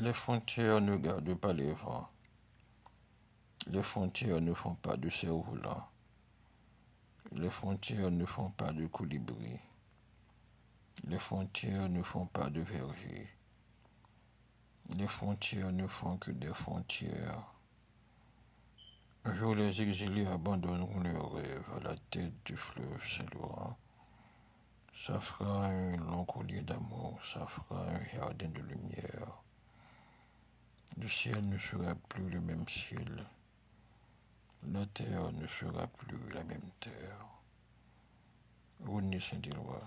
Les frontières ne gardent pas les vents. Les frontières ne font pas de cerf-volant. Les frontières ne font pas de colibri. Les frontières ne font pas de verger. Les frontières ne font que des frontières. Un jour, les exilés abandonneront leurs rêves à la tête du fleuve Saint-Laurent. Ça fera un long collier d'amour, ça fera un jardin de lumière. Le ciel ne sera plus le même ciel. La terre ne sera plus la même terre. René Saint-Éloi.